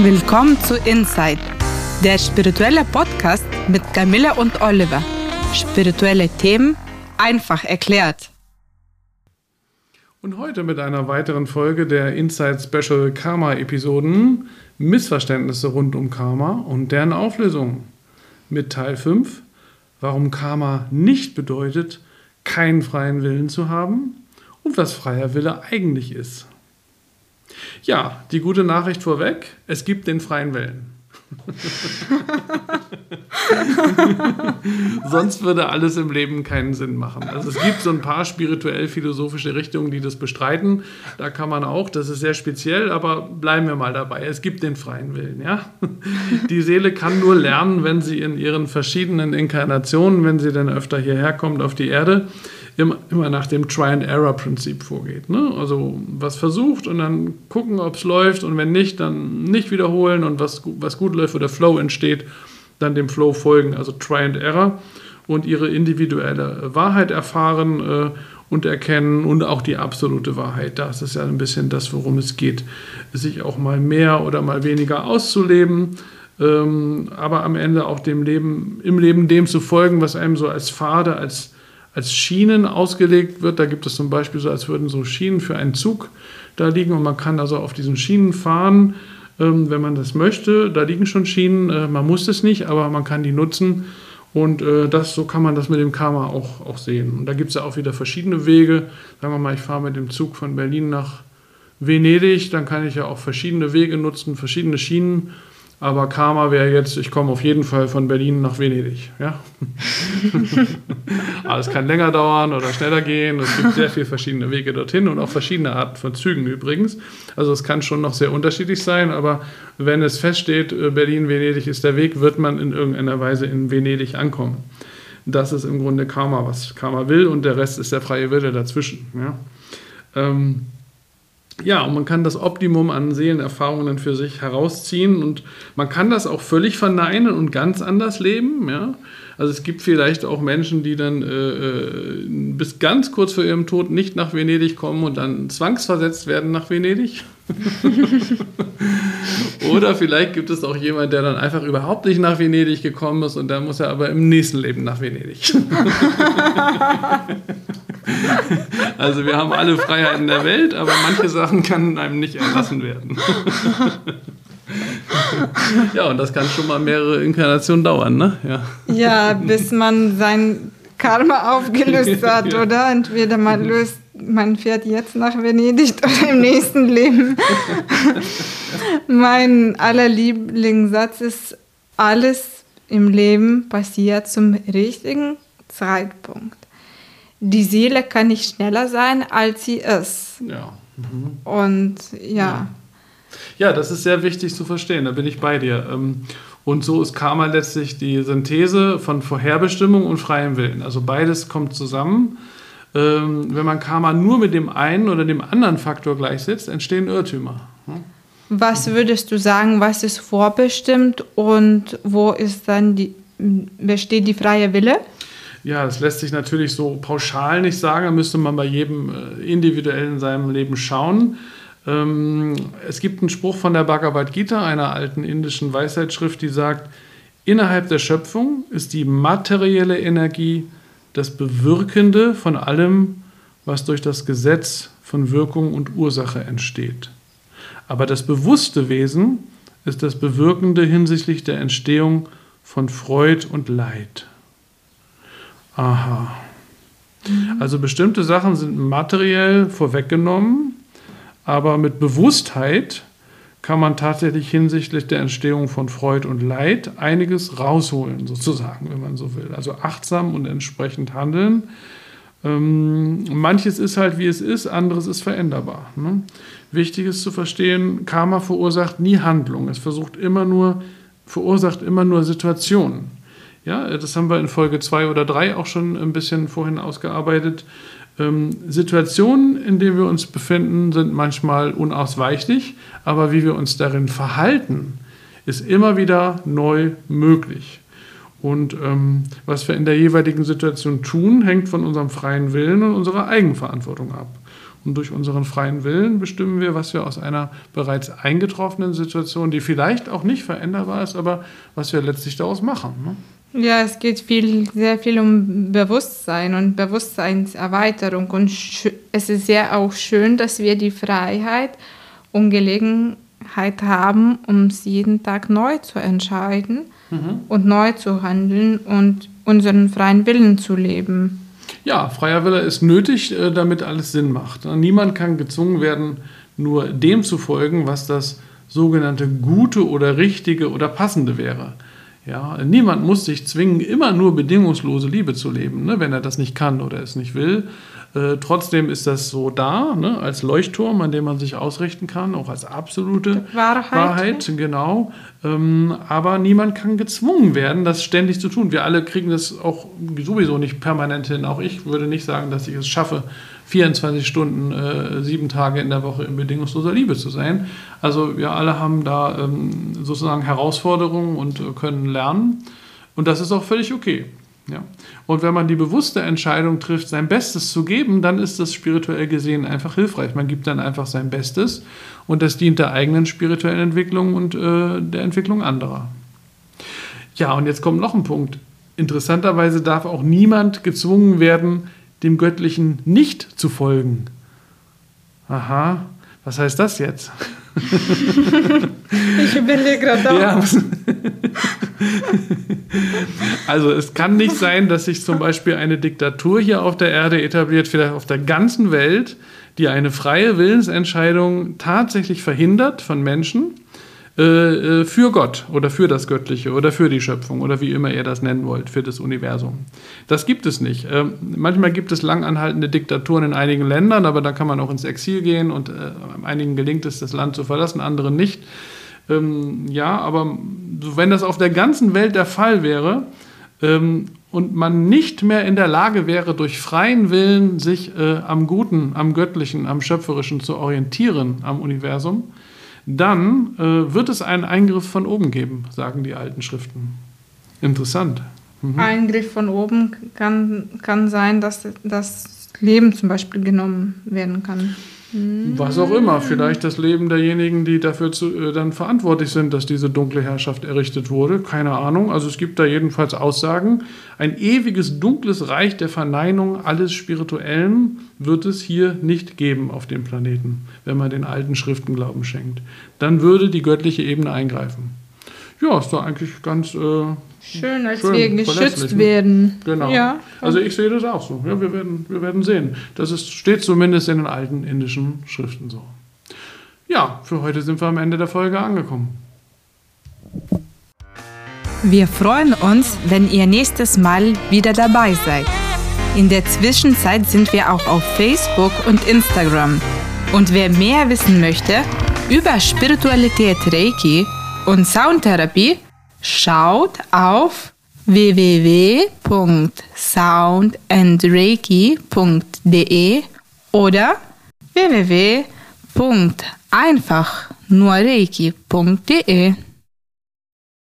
Willkommen zu Inside, der spirituelle Podcast mit Camilla und Oliver. Spirituelle Themen einfach erklärt. Und heute mit einer weiteren Folge der Inside Special Karma Episoden Missverständnisse rund um Karma und deren Auflösung. Mit Teil 5, warum Karma nicht bedeutet, keinen freien Willen zu haben und was freier Wille eigentlich ist. Ja, die gute Nachricht vorweg, es gibt den freien Willen. Sonst würde alles im Leben keinen Sinn machen. Also es gibt so ein paar spirituell-philosophische Richtungen, die das bestreiten. Da kann man auch, das ist sehr speziell, aber bleiben wir mal dabei. Es gibt den freien Willen. Ja? Die Seele kann nur lernen, wenn sie in ihren verschiedenen Inkarnationen, wenn sie dann öfter hierher kommt auf die Erde, immer, immer nach dem Try-and-Error-Prinzip vorgeht. Ne? Also was versucht und dann gucken, ob es läuft und wenn nicht, dann nicht wiederholen und was, was gut läuft oder Flow entsteht, dann dem Flow folgen, also Try-and-Error und ihre individuelle Wahrheit erfahren äh, und erkennen und auch die absolute Wahrheit. Das ist ja ein bisschen das, worum es geht, sich auch mal mehr oder mal weniger auszuleben, ähm, aber am Ende auch dem Leben, im Leben dem zu folgen, was einem so als Pfade, als als Schienen ausgelegt wird. Da gibt es zum Beispiel so, als würden so Schienen für einen Zug da liegen und man kann also auf diesen Schienen fahren, ähm, wenn man das möchte. Da liegen schon Schienen, äh, man muss es nicht, aber man kann die nutzen. Und äh, das, so kann man das mit dem Karma auch, auch sehen. Und da gibt es ja auch wieder verschiedene Wege. Sagen wir mal, ich fahre mit dem Zug von Berlin nach Venedig, dann kann ich ja auch verschiedene Wege nutzen, verschiedene Schienen aber Karma wäre jetzt, ich komme auf jeden Fall von Berlin nach Venedig. Ja? Aber es kann länger dauern oder schneller gehen. Es gibt sehr viele verschiedene Wege dorthin und auch verschiedene Arten von Zügen übrigens. Also es kann schon noch sehr unterschiedlich sein, aber wenn es feststeht, äh, Berlin-Venedig ist der Weg, wird man in irgendeiner Weise in Venedig ankommen. Das ist im Grunde Karma, was Karma will und der Rest ist der freie Wille dazwischen. Ja? Ähm, ja, und man kann das Optimum an Seelenerfahrungen für sich herausziehen und man kann das auch völlig verneinen und ganz anders leben. Ja? Also es gibt vielleicht auch Menschen, die dann äh, äh, bis ganz kurz vor ihrem Tod nicht nach Venedig kommen und dann zwangsversetzt werden nach Venedig. Oder vielleicht gibt es auch jemanden, der dann einfach überhaupt nicht nach Venedig gekommen ist und dann muss er aber im nächsten Leben nach Venedig. also wir haben alle Freiheiten der Welt, aber manche Sachen können einem nicht erlassen werden. ja, und das kann schon mal mehrere Inkarnationen dauern, ne? Ja, ja bis man sein Karma aufgelöst hat, ja. oder? Entweder man löst, man fährt jetzt nach Venedig oder im nächsten Leben. mein aller Lieblingssatz ist, alles im Leben passiert zum richtigen Zeitpunkt. Die Seele kann nicht schneller sein, als sie ist. Ja. Mhm. Und ja. ja. Ja, das ist sehr wichtig zu verstehen, da bin ich bei dir. Ähm, und so ist Karma letztlich die Synthese von Vorherbestimmung und freiem Willen. Also beides kommt zusammen. Ähm, wenn man Karma nur mit dem einen oder dem anderen Faktor gleichsetzt, entstehen Irrtümer. Was würdest du sagen, was ist vorbestimmt und wo ist dann die, besteht die freie Wille? Ja, das lässt sich natürlich so pauschal nicht sagen. Da müsste man bei jedem äh, individuell in seinem Leben schauen. Ähm, es gibt einen Spruch von der Bhagavad Gita, einer alten indischen Weisheitsschrift, die sagt, innerhalb der Schöpfung ist die materielle Energie das Bewirkende von allem, was durch das Gesetz von Wirkung und Ursache entsteht. Aber das bewusste Wesen ist das Bewirkende hinsichtlich der Entstehung von Freud und Leid. Aha. Also bestimmte Sachen sind materiell vorweggenommen aber mit Bewusstheit kann man tatsächlich hinsichtlich der Entstehung von Freude und Leid einiges rausholen, sozusagen, wenn man so will. Also achtsam und entsprechend handeln. Ähm, manches ist halt wie es ist, anderes ist veränderbar. Ne? Wichtig ist zu verstehen, Karma verursacht nie Handlung. Es versucht immer nur, verursacht immer nur Situationen. Ja, das haben wir in Folge 2 oder 3 auch schon ein bisschen vorhin ausgearbeitet. Ähm, Situationen, in denen wir uns befinden, sind manchmal unausweichlich, aber wie wir uns darin verhalten, ist immer wieder neu möglich. Und ähm, was wir in der jeweiligen Situation tun, hängt von unserem freien Willen und unserer Eigenverantwortung ab. Und durch unseren freien Willen bestimmen wir, was wir aus einer bereits eingetroffenen Situation, die vielleicht auch nicht veränderbar ist, aber was wir letztlich daraus machen. Ne? Ja, es geht viel, sehr viel um Bewusstsein und Bewusstseinserweiterung. Und es ist ja auch schön, dass wir die Freiheit und Gelegenheit haben, uns jeden Tag neu zu entscheiden mhm. und neu zu handeln und unseren freien Willen zu leben. Ja, freier Wille ist nötig, äh, damit alles Sinn macht. Niemand kann gezwungen werden, nur dem zu folgen, was das sogenannte Gute oder Richtige oder Passende wäre. Ja, niemand muss sich zwingen, immer nur bedingungslose Liebe zu leben, ne, wenn er das nicht kann oder es nicht will. Äh, trotzdem ist das so da, ne, als Leuchtturm, an dem man sich ausrichten kann, auch als absolute Wahrheit. Wahrheit genau. Ähm, aber niemand kann gezwungen werden, das ständig zu tun. Wir alle kriegen das auch sowieso nicht permanent hin. Auch ich würde nicht sagen, dass ich es schaffe, 24 Stunden, äh, sieben Tage in der Woche in bedingungsloser Liebe zu sein. Also wir alle haben da ähm, sozusagen Herausforderungen und äh, können lernen. Und das ist auch völlig okay. Ja. Und wenn man die bewusste Entscheidung trifft, sein Bestes zu geben, dann ist das spirituell gesehen einfach hilfreich. Man gibt dann einfach sein Bestes und das dient der eigenen spirituellen Entwicklung und äh, der Entwicklung anderer. Ja, und jetzt kommt noch ein Punkt. Interessanterweise darf auch niemand gezwungen werden, dem Göttlichen nicht zu folgen. Aha, was heißt das jetzt? ich überlege gerade. Ja. Also es kann nicht sein, dass sich zum Beispiel eine Diktatur hier auf der Erde etabliert, vielleicht auf der ganzen Welt, die eine freie Willensentscheidung tatsächlich verhindert von Menschen äh, äh, für Gott oder für das Göttliche oder für die Schöpfung oder wie immer ihr das nennen wollt, für das Universum. Das gibt es nicht. Ähm, manchmal gibt es langanhaltende Diktaturen in einigen Ländern, aber da kann man auch ins Exil gehen und äh, einigen gelingt es, das Land zu verlassen, anderen nicht. Ähm, ja, aber wenn das auf der ganzen Welt der Fall wäre ähm, und man nicht mehr in der Lage wäre, durch freien Willen sich äh, am Guten, am Göttlichen, am Schöpferischen zu orientieren, am Universum, dann äh, wird es einen Eingriff von oben geben, sagen die alten Schriften. Interessant. Mhm. Eingriff von oben kann, kann sein, dass das Leben zum Beispiel genommen werden kann. Was auch immer, vielleicht das Leben derjenigen, die dafür zu, äh, dann verantwortlich sind, dass diese dunkle Herrschaft errichtet wurde. Keine Ahnung. Also es gibt da jedenfalls Aussagen. Ein ewiges dunkles Reich der Verneinung alles Spirituellen wird es hier nicht geben auf dem Planeten, wenn man den alten Schriften Glauben schenkt. Dann würde die göttliche Ebene eingreifen. Ja, ist doch eigentlich ganz äh, schön, als schön, wir geschützt ne? werden. Genau. Ja. Also ich sehe das auch so. Ja, wir, werden, wir werden sehen. Das ist, steht zumindest in den alten indischen Schriften so. Ja, für heute sind wir am Ende der Folge angekommen. Wir freuen uns, wenn ihr nächstes Mal wieder dabei seid. In der Zwischenzeit sind wir auch auf Facebook und Instagram. Und wer mehr wissen möchte über Spiritualität Reiki und Soundtherapie, schaut auf www.soundandreiki.de oder www.einfachnurreiki.de.